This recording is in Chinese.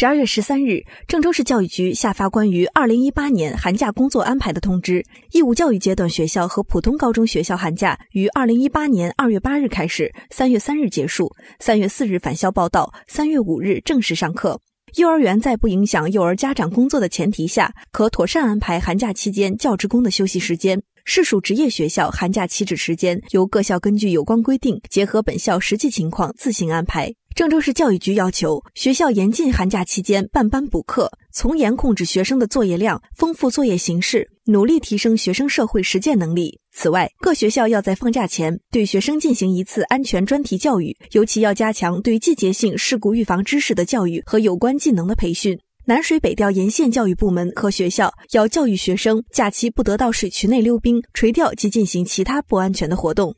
十二月十三日，郑州市教育局下发关于二零一八年寒假工作安排的通知。义务教育阶段学校和普通高中学校寒假于二零一八年二月八日开始，三月三日结束，三月四日返校报到，三月五日正式上课。幼儿园在不影响幼儿家长工作的前提下，可妥善安排寒假期间教职工的休息时间。市属职业学校寒假起止时间由各校根据有关规定，结合本校实际情况自行安排。郑州市教育局要求学校严禁寒假期间办班补课，从严控制学生的作业量，丰富作业形式，努力提升学生社会实践能力。此外，各学校要在放假前对学生进行一次安全专题教育，尤其要加强对季节性事故预防知识的教育和有关技能的培训。南水北调沿线教育部门和学校要教育学生，假期不得到水渠内溜冰、垂钓及进行其他不安全的活动。